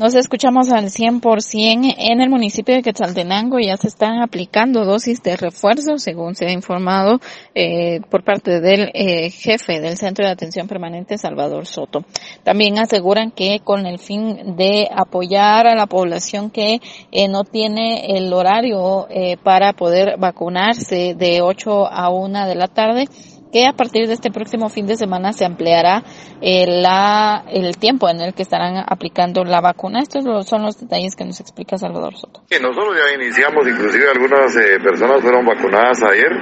Nos escuchamos al 100% en el municipio de Quetzaltenango. Ya se están aplicando dosis de refuerzo, según se ha informado eh, por parte del eh, jefe del Centro de Atención Permanente, Salvador Soto. También aseguran que con el fin de apoyar a la población que eh, no tiene el horario eh, para poder vacunarse de 8 a 1 de la tarde, que a partir de este próximo fin de semana se ampliará eh, la, el tiempo en el que estarán aplicando la vacuna. Estos son los detalles que nos explica Salvador Soto. Sí, nosotros ya iniciamos, inclusive algunas eh, personas fueron vacunadas ayer,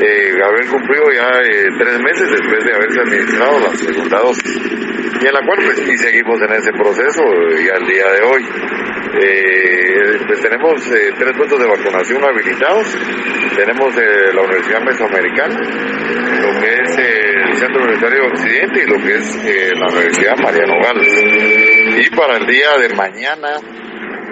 eh, haber cumplido ya eh, tres meses después de haberse administrado la segunda dosis, y en la cual pues y seguimos en ese proceso eh, y al día de hoy. Eh, pues tenemos eh, tres puntos de vacunación habilitados. Tenemos la Universidad Mesoamericana, lo que es el Centro Universitario Occidente y lo que es la Universidad Mariano Gales. Y para el día de mañana,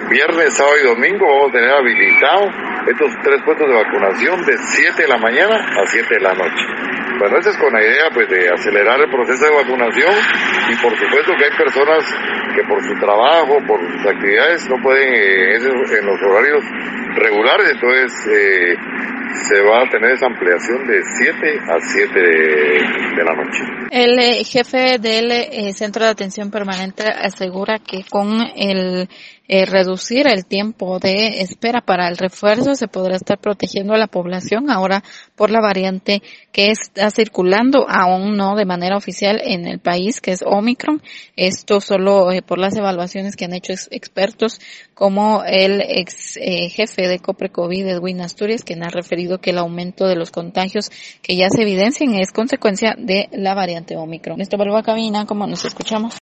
viernes, sábado y domingo, vamos a tener habilitado estos tres puestos de vacunación de 7 de la mañana a 7 de la noche. Bueno, eso es con la idea pues de acelerar el proceso de vacunación y por supuesto que hay personas que por su trabajo, por sus actividades no pueden eh, en los horarios regulares, entonces eh, se va a tener esa ampliación de 7 a 7 de, de la noche. El eh, jefe del eh, Centro de Atención Permanente asegura que con el eh, reducir el tiempo de espera para el refuerzo se podrá estar protegiendo a la población ahora por la variante que está circulando aún no de manera oficial en el país que es Omicron. Esto solo eh, por las evaluaciones que han hecho ex expertos como el ex eh, jefe de Coprecovid Edwin Asturias quien ha referido que el aumento de los contagios que ya se evidencian es consecuencia de la variante Omicron. Esto vuelvo a cabina como nos escuchamos.